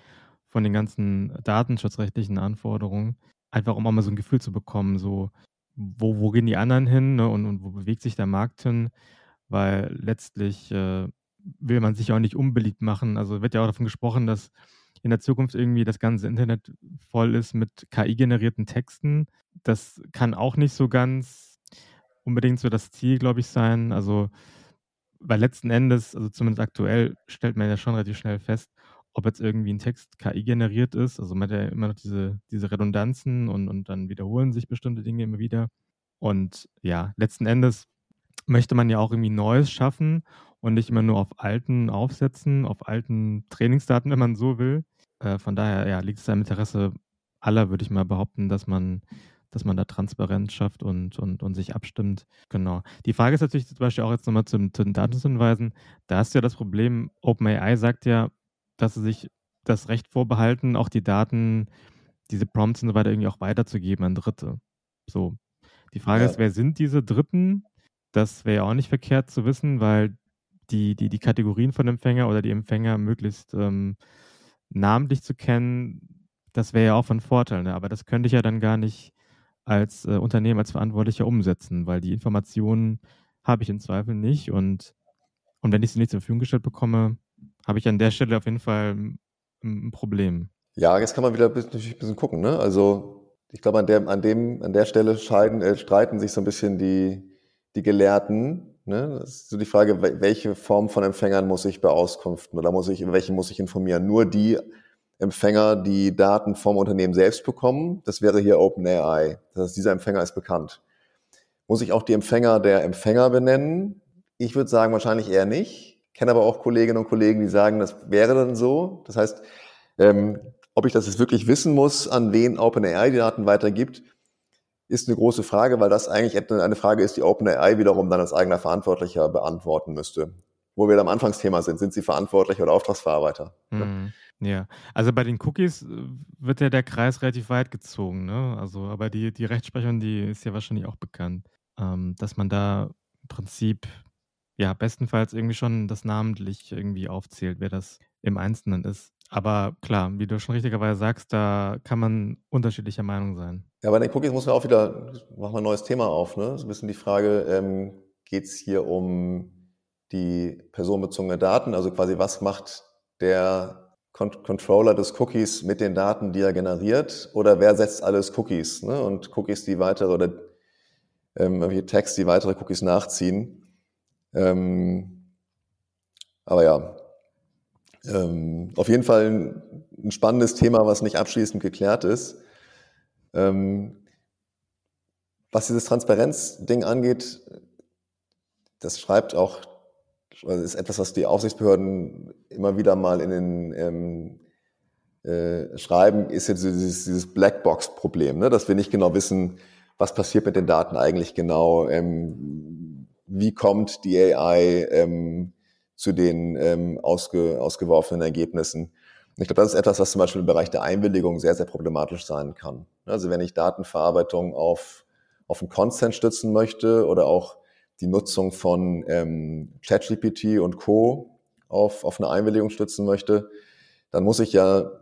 von den ganzen datenschutzrechtlichen Anforderungen. Einfach um auch mal so ein Gefühl zu bekommen, so wo, wo gehen die anderen hin ne, und, und wo bewegt sich der Markt hin, weil letztlich äh, will man sich auch nicht unbeliebt machen. Also wird ja auch davon gesprochen, dass in der Zukunft irgendwie das ganze Internet voll ist mit KI-generierten Texten. Das kann auch nicht so ganz unbedingt so das Ziel, glaube ich, sein. Also weil letzten Endes, also zumindest aktuell, stellt man ja schon relativ schnell fest, ob jetzt irgendwie ein Text KI generiert ist. Also man hat ja immer noch diese, diese Redundanzen und, und dann wiederholen sich bestimmte Dinge immer wieder. Und ja, letzten Endes möchte man ja auch irgendwie Neues schaffen und nicht immer nur auf alten aufsetzen, auf alten Trainingsdaten, wenn man so will. Äh, von daher ja, liegt es im Interesse aller, würde ich mal behaupten, dass man, dass man da Transparenz schafft und, und, und sich abstimmt. Genau. Die Frage ist natürlich zum Beispiel auch jetzt nochmal zu, zu den Datenhinweisen. Da ist ja das Problem, OpenAI sagt ja, dass sie sich das Recht vorbehalten, auch die Daten, diese Prompts und so weiter irgendwie auch weiterzugeben an Dritte. So. Die Frage ja. ist, wer sind diese Dritten? Das wäre ja auch nicht verkehrt zu wissen, weil die, die, die Kategorien von Empfänger oder die Empfänger möglichst ähm, namentlich zu kennen, das wäre ja auch von Vorteil. Ne? Aber das könnte ich ja dann gar nicht als äh, Unternehmen, als Verantwortlicher umsetzen, weil die Informationen habe ich im Zweifel nicht. Und, und wenn ich sie nicht zur Verfügung gestellt bekomme, habe ich an der Stelle auf jeden Fall ein, Problem. Ja, jetzt kann man wieder natürlich ein bisschen gucken. Ne? Also ich glaube, an der, an, an der Stelle scheiden, äh, streiten sich so ein bisschen die, die Gelehrten. Ne? Das ist so die Frage, welche Form von Empfängern muss ich beauskunften oder muss ich, welche muss ich informieren? Nur die Empfänger, die Daten vom Unternehmen selbst bekommen, das wäre hier OpenAI. Das heißt, dieser Empfänger ist bekannt. Muss ich auch die Empfänger der Empfänger benennen? Ich würde sagen, wahrscheinlich eher nicht. Kenne aber auch Kolleginnen und Kollegen, die sagen, das wäre dann so. Das heißt, ähm, ob ich das jetzt wirklich wissen muss, an wen OpenAI die Daten weitergibt, ist eine große Frage, weil das eigentlich eine Frage ist, die OpenAI wiederum dann als eigener Verantwortlicher beantworten müsste. Wo wir am Anfangsthema sind, sind sie verantwortlich oder Auftragsverarbeiter? Mhm. Ja, also bei den Cookies äh, wird ja der Kreis relativ weit gezogen, ne? Also, aber die, die Rechtsprechung, die ist ja wahrscheinlich auch bekannt, ähm, dass man da im Prinzip ja, bestenfalls irgendwie schon das namentlich irgendwie aufzählt, wer das im Einzelnen ist. Aber klar, wie du schon richtigerweise sagst, da kann man unterschiedlicher Meinung sein. Ja, bei den Cookies muss man auch wieder, machen wir ein neues Thema auf, ne? So ein bisschen die Frage, ähm, geht es hier um die personenbezogene Daten? Also quasi, was macht der Con Controller des Cookies mit den Daten, die er generiert? Oder wer setzt alles Cookies? Ne? Und Cookies, die weitere oder ähm, irgendwelche Text, die weitere Cookies nachziehen. Ähm, aber ja, ähm, auf jeden Fall ein, ein, spannendes Thema, was nicht abschließend geklärt ist. Ähm, was dieses Transparenzding angeht, das schreibt auch, also ist etwas, was die Aufsichtsbehörden immer wieder mal in den ähm, äh, schreiben, ist jetzt dieses, dieses Blackbox-Problem, ne? dass wir nicht genau wissen, was passiert mit den Daten eigentlich genau, ähm, wie kommt die AI ähm, zu den ähm, ausge, ausgeworfenen Ergebnissen. Ich glaube, das ist etwas, was zum Beispiel im Bereich der Einwilligung sehr, sehr problematisch sein kann. Also wenn ich Datenverarbeitung auf, auf einen Consent stützen möchte oder auch die Nutzung von ähm, ChatGPT und Co. Auf, auf eine Einwilligung stützen möchte, dann muss ich ja,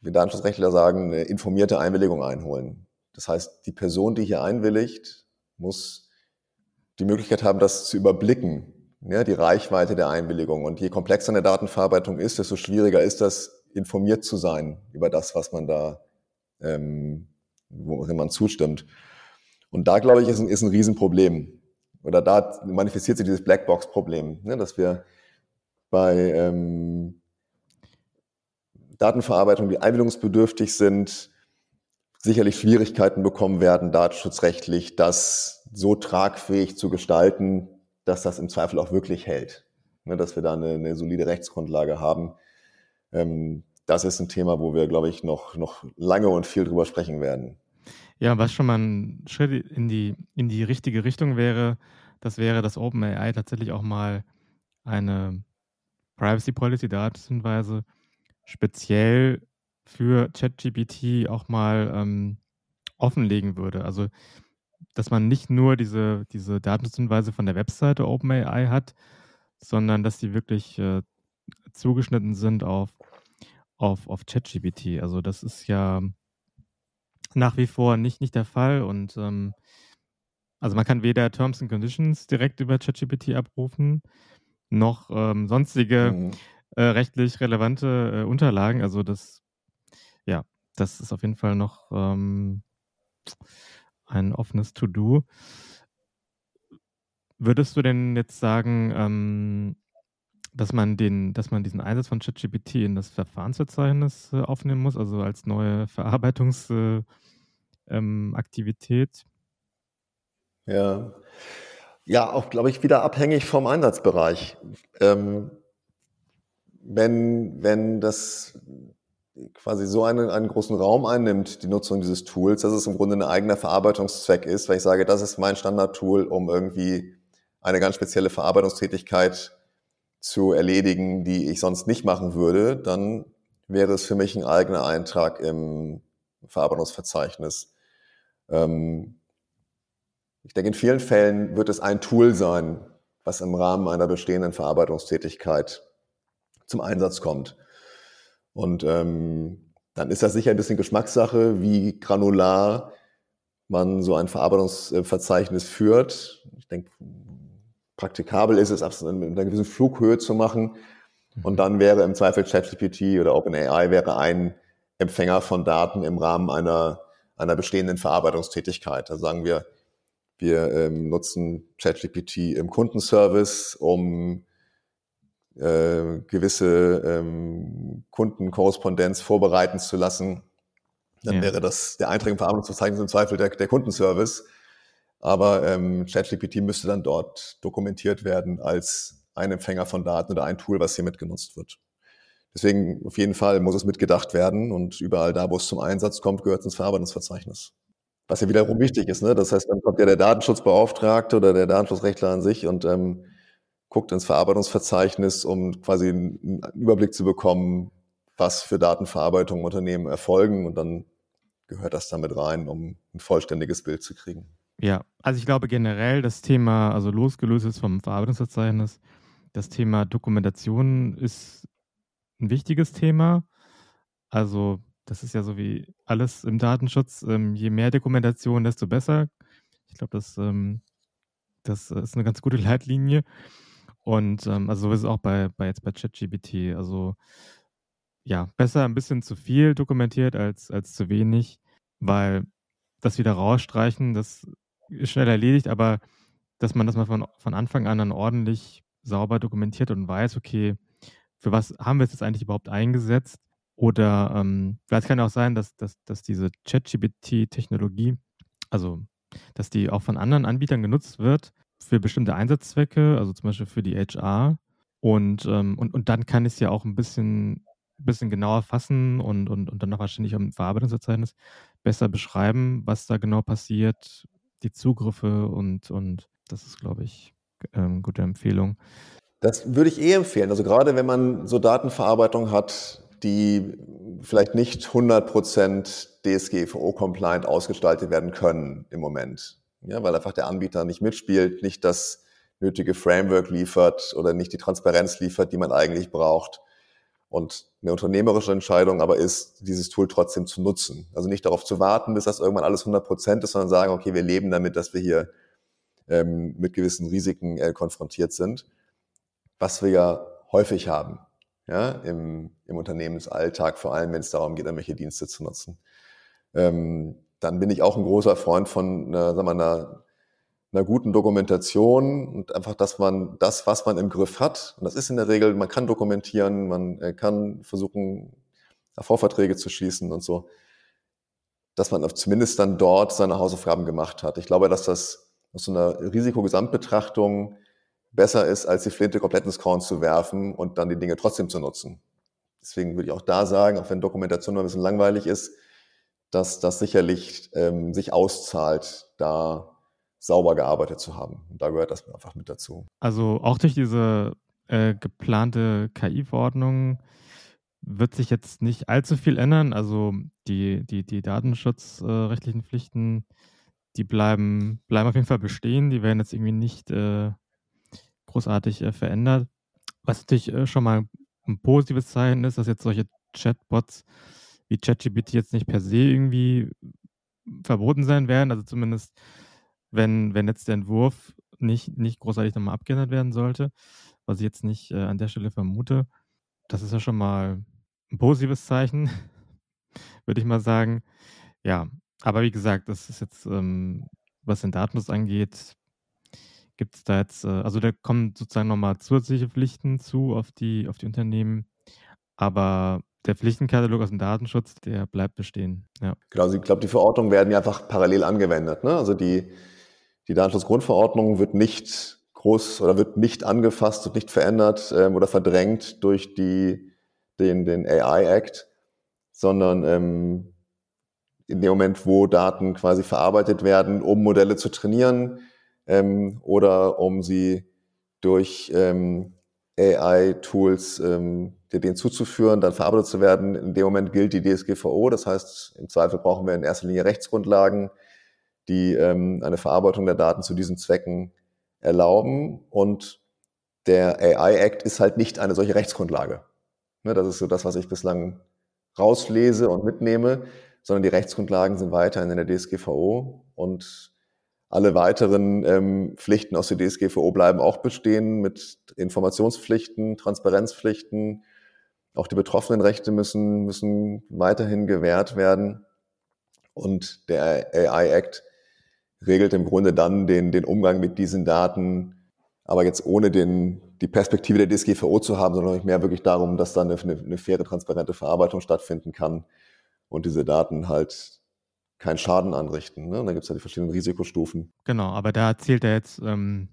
wie Datenschutzrechtler sagen, eine informierte Einwilligung einholen. Das heißt, die Person, die hier einwilligt, muss die Möglichkeit haben, das zu überblicken, ja, die Reichweite der Einwilligung. Und je komplexer eine Datenverarbeitung ist, desto schwieriger ist das, informiert zu sein über das, was man da, ähm, worin man zustimmt. Und da, glaube ich, ist ein, ist ein Riesenproblem. Oder da manifestiert sich dieses Blackbox-Problem, ne, dass wir bei ähm, Datenverarbeitung, die einwilligungsbedürftig sind, sicherlich Schwierigkeiten bekommen werden, datenschutzrechtlich, das so tragfähig zu gestalten, dass das im Zweifel auch wirklich hält. Ne, dass wir da eine, eine solide Rechtsgrundlage haben. Ähm, das ist ein Thema, wo wir, glaube ich, noch, noch lange und viel drüber sprechen werden. Ja, was schon mal ein Schritt in die, in die richtige Richtung wäre, das wäre, dass OpenAI tatsächlich auch mal eine Privacy Policy Datenhinweise speziell für ChatGPT auch mal ähm, offenlegen würde. Also, dass man nicht nur diese, diese Datenschutzhinweise von der Webseite OpenAI hat, sondern dass die wirklich äh, zugeschnitten sind auf, auf, auf ChatGPT. Also, das ist ja nach wie vor nicht, nicht der Fall und ähm, also man kann weder Terms and Conditions direkt über ChatGPT abrufen, noch ähm, sonstige mhm. äh, rechtlich relevante äh, Unterlagen. Also das ja, das ist auf jeden Fall noch ähm, ein offenes To-Do. Würdest du denn jetzt sagen, ähm, dass man den dass man diesen Einsatz von ChatGPT in das Verfahrensverzeichnis, äh, aufnehmen muss, also als neue Verarbeitungsaktivität? äh, ähm, Ja. Ja, auch, glaube ich, wieder abhängig vom Einsatzbereich. Ähm, wenn wenn das quasi so einen einen großen Raum einnimmt, die Nutzung dieses Tools, dass es im Grunde ein eigener Verarbeitungszweck ist, weil ich sage: „Das ist mein Standardtool, um irgendwie eine ganz spezielle Verarbeitungstätigkeit zu erledigen, die ich sonst nicht machen würde“, dann wäre es für mich ein eigener Eintrag im Verarbeitungsverzeichnis. Ähm ich denke, in vielen Fällen wird es ein Tool sein, was im Rahmen einer bestehenden Verarbeitungstätigkeit zum Einsatz kommt. Und ähm, dann ist das sicher ein bisschen Geschmackssache, wie granular man so ein Verarbeitungsverzeichnis führt. Ich denke, praktikabel ist es, ab in einer gewissen Flughöhe zu machen. Und mhm. dann wäre im Zweifel ChatGPT oder OpenAI wäre ein Empfänger von Daten im Rahmen einer, einer bestehenden Verarbeitungstätigkeit. Da sagen wir, wir ähm, nutzen ChatGPT im Kundenservice, um äh, gewisse ähm, Kundenkorrespondenz vorbereiten zu lassen. Dann ja. wäre das der Eintrag im Verarbeitungsverzeichnis im Zweifel der, der Kundenservice. Aber ähm, ChatGPT müsste dann dort dokumentiert werden als ein Empfänger von Daten oder ein Tool, was hier mitgenutzt wird. Deswegen auf jeden Fall muss es mitgedacht werden und überall da, wo es zum Einsatz kommt, gehört es ins Verarbeitungsverzeichnis. Was ja wiederum wichtig ist. Ne? Das heißt, dann kommt ja der Datenschutzbeauftragte oder der Datenschutzrechtler an sich und ähm, guckt ins Verarbeitungsverzeichnis, um quasi einen Überblick zu bekommen, was für Datenverarbeitung im Unternehmen erfolgen. Und dann gehört das damit rein, um ein vollständiges Bild zu kriegen. Ja, also ich glaube generell das Thema, also losgelöst ist vom Verarbeitungsverzeichnis, das Thema Dokumentation ist ein wichtiges Thema. Also das ist ja so wie alles im Datenschutz. Ähm, je mehr Dokumentation, desto besser. Ich glaube, das, ähm, das ist eine ganz gute Leitlinie. Und ähm, also so ist es auch bei, bei jetzt bei ChatGPT. Also ja, besser ein bisschen zu viel dokumentiert als, als zu wenig, weil das wieder rausstreichen, das schnell erledigt, aber dass man das mal von, von Anfang an dann ordentlich sauber dokumentiert und weiß, okay, für was haben wir es jetzt eigentlich überhaupt eingesetzt oder ähm, vielleicht kann ja auch sein, dass, dass, dass diese ChatGPT-Technologie, also dass die auch von anderen Anbietern genutzt wird für bestimmte Einsatzzwecke, also zum Beispiel für die HR. Und, ähm, und, und dann kann ich es ja auch ein bisschen, bisschen genauer fassen und, und, und dann auch wahrscheinlich im Verarbeitungsverzeichnis besser beschreiben, was da genau passiert, die Zugriffe und, und das ist, glaube ich, ähm, gute Empfehlung. Das würde ich eh empfehlen. Also gerade wenn man so Datenverarbeitung hat, die vielleicht nicht 100% DSGVO-compliant ausgestaltet werden können im Moment. Ja, weil einfach der Anbieter nicht mitspielt, nicht das nötige Framework liefert oder nicht die Transparenz liefert, die man eigentlich braucht. Und eine unternehmerische Entscheidung aber ist, dieses Tool trotzdem zu nutzen. Also nicht darauf zu warten, bis das irgendwann alles 100% ist, sondern sagen, okay, wir leben damit, dass wir hier ähm, mit gewissen Risiken äh, konfrontiert sind, was wir ja häufig haben ja, im, im Unternehmensalltag, vor allem wenn es darum geht, irgendwelche Dienste zu nutzen. Ähm, dann bin ich auch ein großer Freund von einer, sagen wir, einer, einer guten Dokumentation und einfach, dass man das, was man im Griff hat, und das ist in der Regel, man kann dokumentieren, man äh, kann versuchen, Vorverträge zu schließen und so, dass man zumindest dann dort seine Hausaufgaben gemacht hat. Ich glaube, dass das aus so einer Risikogesamtbetrachtung besser ist, als die Flinte komplett ins Korn zu werfen und dann die Dinge trotzdem zu nutzen. Deswegen würde ich auch da sagen, auch wenn Dokumentation noch ein bisschen langweilig ist, dass das sicherlich ähm, sich auszahlt, da sauber gearbeitet zu haben. Und da gehört das einfach mit dazu. Also auch durch diese äh, geplante KI-Verordnung wird sich jetzt nicht allzu viel ändern. Also die, die, die datenschutzrechtlichen Pflichten, die bleiben, bleiben auf jeden Fall bestehen. Die werden jetzt irgendwie nicht äh, großartig äh, verändert. Was natürlich äh, schon mal ein positives Zeichen ist, dass jetzt solche Chatbots wie ChatGPT jetzt nicht per se irgendwie verboten sein werden. Also zumindest, wenn, wenn jetzt der Entwurf nicht, nicht großartig nochmal abgeändert werden sollte, was ich jetzt nicht äh, an der Stelle vermute. Das ist ja schon mal ein positives Zeichen, würde ich mal sagen. Ja, aber wie gesagt, das ist jetzt, ähm, was den Datenschutz angeht, Gibt es da jetzt, äh, also da kommen sozusagen nochmal zusätzliche Pflichten zu auf die, auf die Unternehmen, aber der Pflichtenkatalog aus dem Datenschutz, der bleibt bestehen. Ja. Genau, also ich glaube, die Verordnungen werden ja einfach parallel angewendet. Ne? Also die, die Datenschutzgrundverordnung wird nicht groß oder wird nicht angefasst und nicht verändert ähm, oder verdrängt durch die, den, den AI Act, sondern ähm, in dem Moment, wo Daten quasi verarbeitet werden, um Modelle zu trainieren ähm, oder um sie durch ähm, AI-Tools ähm, denen zuzuführen, dann verarbeitet zu werden. In dem Moment gilt die DSGVO. Das heißt, im Zweifel brauchen wir in erster Linie Rechtsgrundlagen, die ähm, eine Verarbeitung der Daten zu diesen Zwecken erlauben. Und der AI Act ist halt nicht eine solche Rechtsgrundlage. Ne, das ist so das, was ich bislang rauslese und mitnehme, sondern die Rechtsgrundlagen sind weiterhin in der DSGVO und alle weiteren ähm, Pflichten aus der DSGVO bleiben auch bestehen mit Informationspflichten, Transparenzpflichten. Auch die betroffenen Rechte müssen, müssen weiterhin gewährt werden. Und der AI Act regelt im Grunde dann den, den Umgang mit diesen Daten, aber jetzt ohne den, die Perspektive der DSGVO zu haben, sondern mehr wirklich darum, dass dann eine, eine faire, transparente Verarbeitung stattfinden kann und diese Daten halt keinen Schaden anrichten. Ne? Da gibt es ja die verschiedenen Risikostufen. Genau, aber da zählt er jetzt, ähm,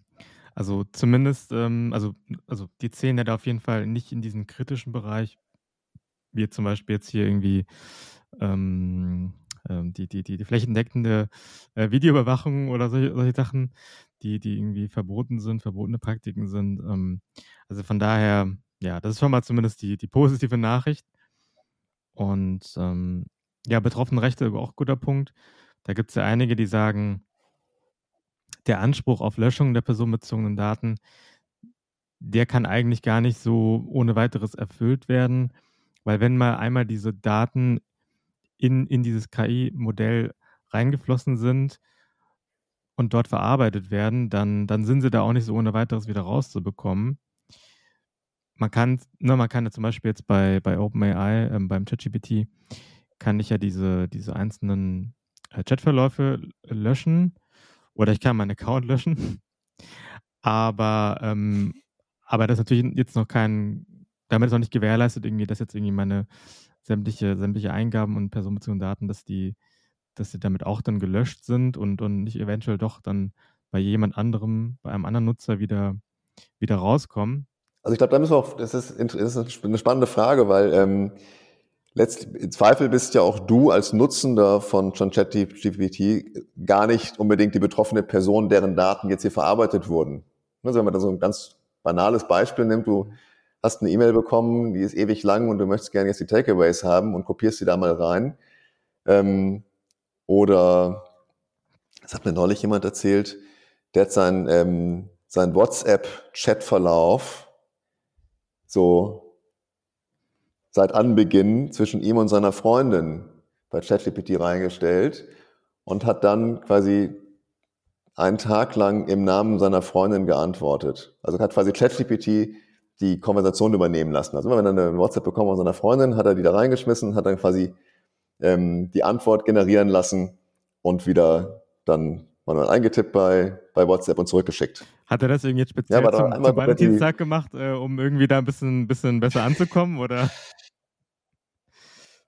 also zumindest, ähm, also, also die zählen ja da auf jeden Fall nicht in diesen kritischen Bereich, wie zum Beispiel jetzt hier irgendwie ähm, ähm, die, die, die, die flächendeckende äh, Videoüberwachung oder solche, solche Sachen, die, die irgendwie verboten sind, verbotene Praktiken sind. Ähm, also von daher, ja, das ist schon mal zumindest die, die positive Nachricht. Und ähm, ja, betroffene Rechte, auch ein guter Punkt. Da gibt es ja einige, die sagen, der Anspruch auf Löschung der personenbezogenen Daten, der kann eigentlich gar nicht so ohne weiteres erfüllt werden, weil wenn mal einmal diese Daten in, in dieses KI-Modell reingeflossen sind und dort verarbeitet werden, dann, dann sind sie da auch nicht so ohne weiteres wieder rauszubekommen. Man kann, ne, man kann ja zum Beispiel jetzt bei, bei OpenAI, ähm, beim ChatGPT, kann ich ja diese, diese einzelnen äh, Chatverläufe löschen oder ich kann meinen Account löschen. Aber, ähm, aber das ist natürlich jetzt noch kein, damit ist noch nicht gewährleistet, irgendwie, dass jetzt irgendwie meine sämtliche, sämtliche Eingaben und personenbezogene Daten, dass die, dass die damit auch dann gelöscht sind und, und nicht eventuell doch dann bei jemand anderem, bei einem anderen Nutzer wieder, wieder rauskommen. Also ich glaube, da müssen wir auch, das ist, das ist eine spannende Frage, weil ähm, letztlich, im Zweifel bist ja auch du als Nutzender von ChatGPT gar nicht unbedingt die betroffene Person, deren Daten jetzt hier verarbeitet wurden. Also wenn man da so ein ganz banales Beispiel nimmt, du hast eine E-Mail bekommen, die ist ewig lang und du möchtest gerne jetzt die Takeaways haben und kopierst sie da mal rein. Ähm, oder, das hat mir neulich jemand erzählt, der hat sein, ähm, sein WhatsApp-Chat-Verlauf so seit Anbeginn zwischen ihm und seiner Freundin bei ChatGPT reingestellt und hat dann quasi einen Tag lang im Namen seiner Freundin geantwortet. Also hat quasi ChatGPT die Konversation übernehmen lassen. Also wenn er eine WhatsApp bekommen von seiner Freundin, hat er die da reingeschmissen, hat dann quasi ähm, die Antwort generieren lassen und wieder dann manuell eingetippt bei, bei WhatsApp und zurückgeschickt. Hat er das irgendwie jetzt speziell ja, zum, zum Valentinstag gemacht, äh, um irgendwie da ein bisschen, bisschen besser anzukommen? Oder?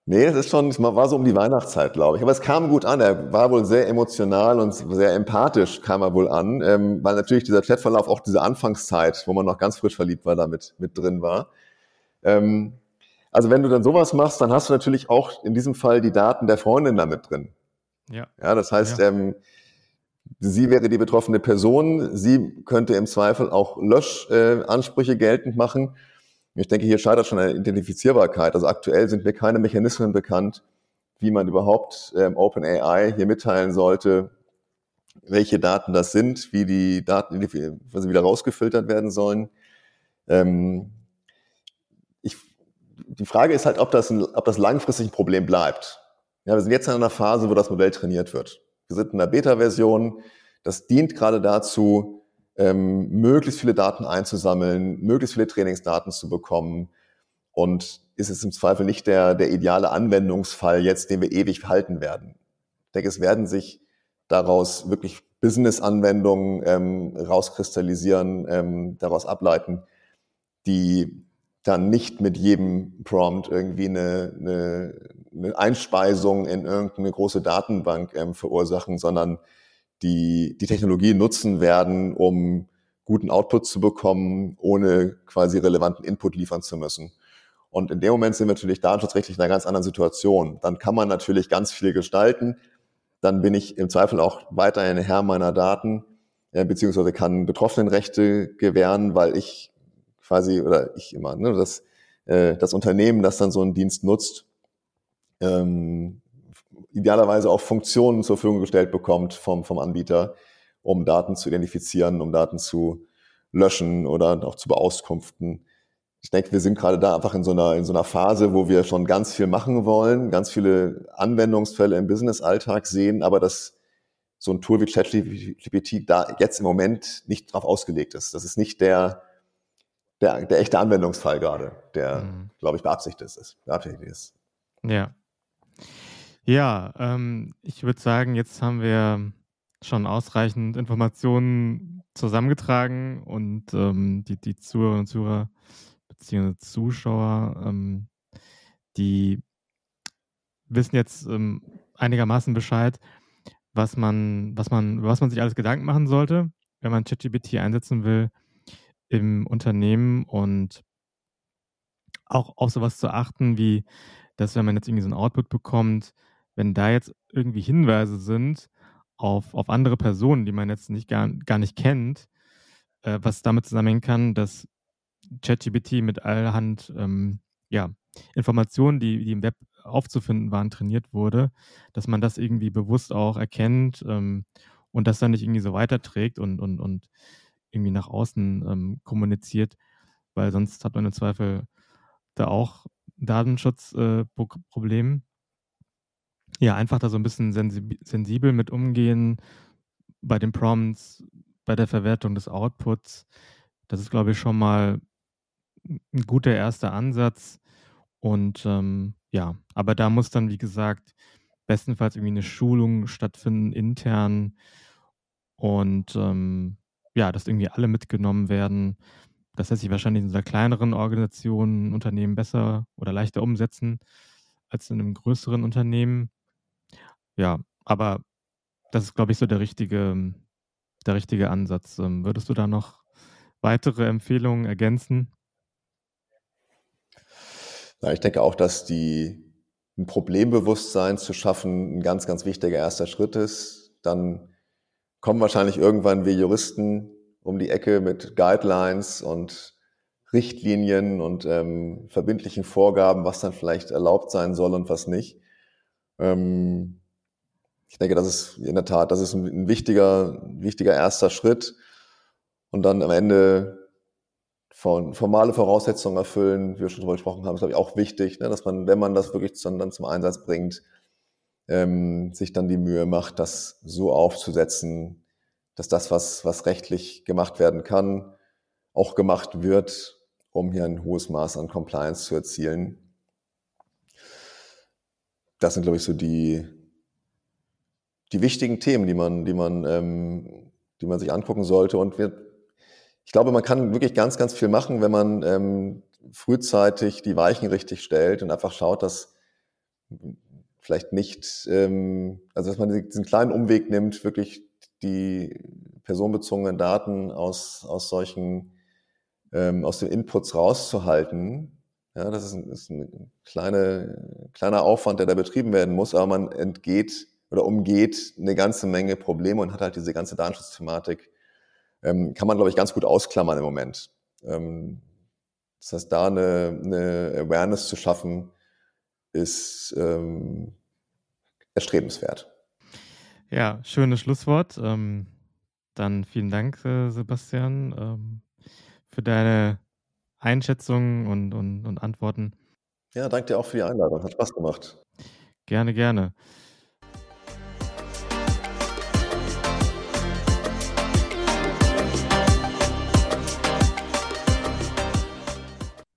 Nee, das ist schon, es war so um die Weihnachtszeit, glaube ich. Aber es kam gut an. Er war wohl sehr emotional und sehr empathisch, kam er wohl an, ähm, weil natürlich dieser Chatverlauf auch diese Anfangszeit, wo man noch ganz frisch verliebt war, damit mit drin war. Ähm, also wenn du dann sowas machst, dann hast du natürlich auch in diesem Fall die Daten der Freundin damit drin. Ja. Ja, das heißt, ja. Ähm, sie wäre die betroffene Person, sie könnte im Zweifel auch Löschansprüche äh, geltend machen ich denke, hier scheitert schon eine Identifizierbarkeit. Also aktuell sind mir keine Mechanismen bekannt, wie man überhaupt ähm, OpenAI hier mitteilen sollte, welche Daten das sind, wie die Daten also wieder rausgefiltert werden sollen. Ähm, ich, die Frage ist halt, ob das, ein, ob das langfristig ein Problem bleibt. Ja, wir sind jetzt in einer Phase, wo das Modell trainiert wird. Wir sind in einer Beta-Version. Das dient gerade dazu, ähm, möglichst viele Daten einzusammeln, möglichst viele Trainingsdaten zu bekommen und ist es im Zweifel nicht der, der ideale Anwendungsfall jetzt, den wir ewig halten werden. Ich denke, es werden sich daraus wirklich Business-Anwendungen ähm, rauskristallisieren, ähm, daraus ableiten, die dann nicht mit jedem Prompt irgendwie eine, eine, eine Einspeisung in irgendeine große Datenbank ähm, verursachen, sondern die die Technologie nutzen werden, um guten Output zu bekommen, ohne quasi relevanten Input liefern zu müssen. Und in dem Moment sind wir natürlich datenschutzrechtlich in einer ganz anderen Situation. Dann kann man natürlich ganz viel gestalten. Dann bin ich im Zweifel auch weiterhin Herr meiner Daten, äh, beziehungsweise kann Betroffenenrechte gewähren, weil ich quasi, oder ich immer, ne, das, äh, das Unternehmen, das dann so einen Dienst nutzt, ähm, idealerweise auch Funktionen zur Verfügung gestellt bekommt vom, vom Anbieter, um Daten zu identifizieren, um Daten zu löschen oder auch zu beauskunften. Ich denke, wir sind gerade da einfach in so einer, in so einer Phase, wo wir schon ganz viel machen wollen, ganz viele Anwendungsfälle im Business-Alltag sehen, aber dass so ein Tool wie ChatGPT da jetzt im Moment nicht drauf ausgelegt ist. Das ist nicht der, der, der echte Anwendungsfall gerade, der, mhm. glaube ich, beabsichtigt ist. Beabsichtigt ist. Ja. Ja, ähm, ich würde sagen, jetzt haben wir schon ausreichend Informationen zusammengetragen und ähm, die, die Zuhörer und Zuhörer beziehungsweise Zuschauer, ähm, die wissen jetzt ähm, einigermaßen Bescheid, was man, was man, was man sich alles Gedanken machen sollte, wenn man ChatGPT einsetzen will im Unternehmen und auch auf sowas zu achten, wie dass wenn man jetzt irgendwie so ein Output bekommt, wenn da jetzt irgendwie Hinweise sind, auf, auf andere Personen, die man jetzt nicht gar, gar nicht kennt, äh, was damit zusammenhängen kann, dass ChatGPT mit allerhand ähm, ja, Informationen, die, die im Web aufzufinden waren, trainiert wurde, dass man das irgendwie bewusst auch erkennt ähm, und das dann nicht irgendwie so weiterträgt und, und, und irgendwie nach außen ähm, kommuniziert, weil sonst hat man im Zweifel da auch Datenschutzprobleme. Äh, ja, einfach da so ein bisschen sensibel mit umgehen bei den Prompts, bei der Verwertung des Outputs. Das ist, glaube ich, schon mal ein guter erster Ansatz. Und ähm, ja, aber da muss dann, wie gesagt, bestenfalls irgendwie eine Schulung stattfinden intern und ähm, ja, dass irgendwie alle mitgenommen werden. Das lässt sich wahrscheinlich in einer kleineren Organisation, Unternehmen besser oder leichter umsetzen als in einem größeren Unternehmen. Ja, aber das ist, glaube ich, so der richtige, der richtige Ansatz. Ähm, würdest du da noch weitere Empfehlungen ergänzen? Ja, ich denke auch, dass die, ein Problembewusstsein zu schaffen ein ganz, ganz wichtiger erster Schritt ist. Dann kommen wahrscheinlich irgendwann wir Juristen um die Ecke mit Guidelines und Richtlinien und ähm, verbindlichen Vorgaben, was dann vielleicht erlaubt sein soll und was nicht. Ähm, ich denke, das ist in der Tat, das ist ein, wichtiger, wichtiger erster Schritt. Und dann am Ende von formale Voraussetzungen erfüllen, wie wir schon drüber gesprochen haben, ist glaube ich auch wichtig, ne, dass man, wenn man das wirklich dann, dann zum Einsatz bringt, ähm, sich dann die Mühe macht, das so aufzusetzen, dass das, was, was rechtlich gemacht werden kann, auch gemacht wird, um hier ein hohes Maß an Compliance zu erzielen. Das sind, glaube ich, so die, die wichtigen Themen, die man, die man, ähm, die man sich angucken sollte. Und wir, ich glaube, man kann wirklich ganz, ganz viel machen, wenn man ähm, frühzeitig die Weichen richtig stellt und einfach schaut, dass vielleicht nicht, ähm, also dass man diesen kleinen Umweg nimmt, wirklich die personenbezogenen Daten aus, aus solchen, ähm, aus den Inputs rauszuhalten. Ja, das ist ein, ist ein kleine, kleiner Aufwand, der da betrieben werden muss, aber man entgeht oder umgeht eine ganze Menge Probleme und hat halt diese ganze Datenschutzthematik, ähm, kann man, glaube ich, ganz gut ausklammern im Moment. Ähm, das heißt, da eine, eine Awareness zu schaffen, ist ähm, erstrebenswert. Ja, schönes Schlusswort. Ähm, dann vielen Dank, äh, Sebastian, ähm, für deine Einschätzungen und, und, und Antworten. Ja, danke dir auch für die Einladung. Hat Spaß gemacht. Gerne, gerne.